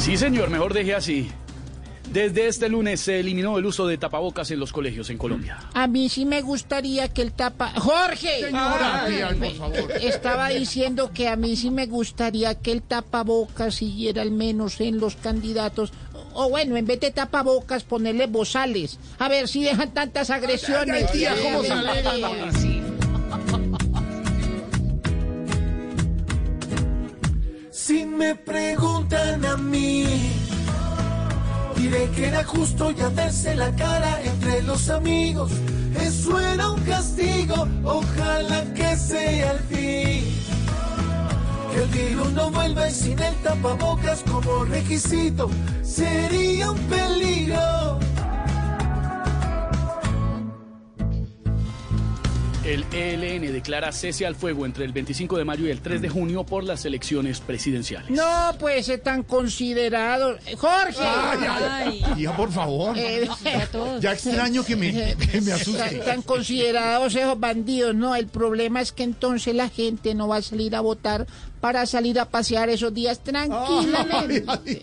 Sí, señor, mejor deje así. Desde este lunes se eliminó el uso de tapabocas en los colegios en Colombia. A mí sí me gustaría que el tapa... ¡Jorge! Señora, Ay, tía, por favor. Estaba diciendo que a mí sí me gustaría que el tapabocas siguiera al menos en los candidatos. O bueno, en vez de tapabocas, ponerle bozales. A ver si dejan tantas agresiones. ay, tía, ¿cómo se alegan? Si me a mí, diré que era justo ya verse la cara entre los amigos. Eso era un castigo, ojalá que sea el fin. Que el virus no vuelva y sin el tapabocas como requisito sería un peligro. El ELN declara cese al fuego entre el 25 de mayo y el 3 de junio por las elecciones presidenciales. No puede ser tan considerado. ¡Jorge! Ay, ay, tía, por favor. Eh, Ya extraño que me, que me tan, asuste. tan considerados esos bandidos, no, el problema es que entonces la gente no va a salir a votar para salir a pasear esos días tranquilamente. Ay.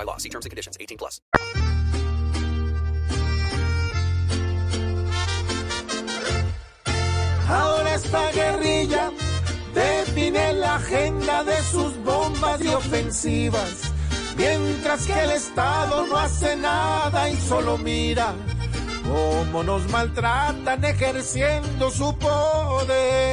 See terms and conditions. 18 plus. Ahora esta guerrilla define la agenda de sus bombas y ofensivas, mientras que el Estado no hace nada y solo mira cómo nos maltratan ejerciendo su poder.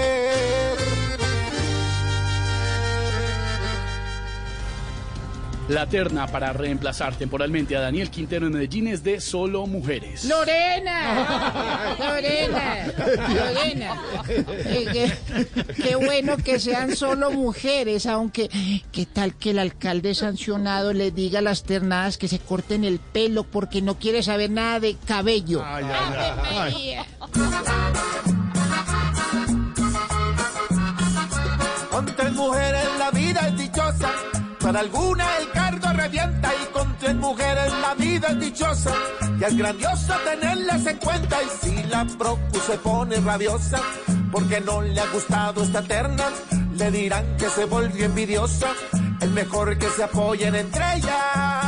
La terna para reemplazar temporalmente a Daniel Quintero en Medellín es de solo mujeres. Lorena, Lorena, Lorena. Eh, qué, qué bueno que sean solo mujeres, aunque qué tal que el alcalde sancionado le diga a las ternadas que se corten el pelo porque no quiere saber nada de cabello. Ay, ay, ay. Para alguna el cargo revienta y con tres mujeres la vida es dichosa. Y es grandioso tenerlas en cuenta y si la procu se pone rabiosa, porque no le ha gustado esta terna, le dirán que se volvió envidiosa, es mejor que se apoyen entre ellas.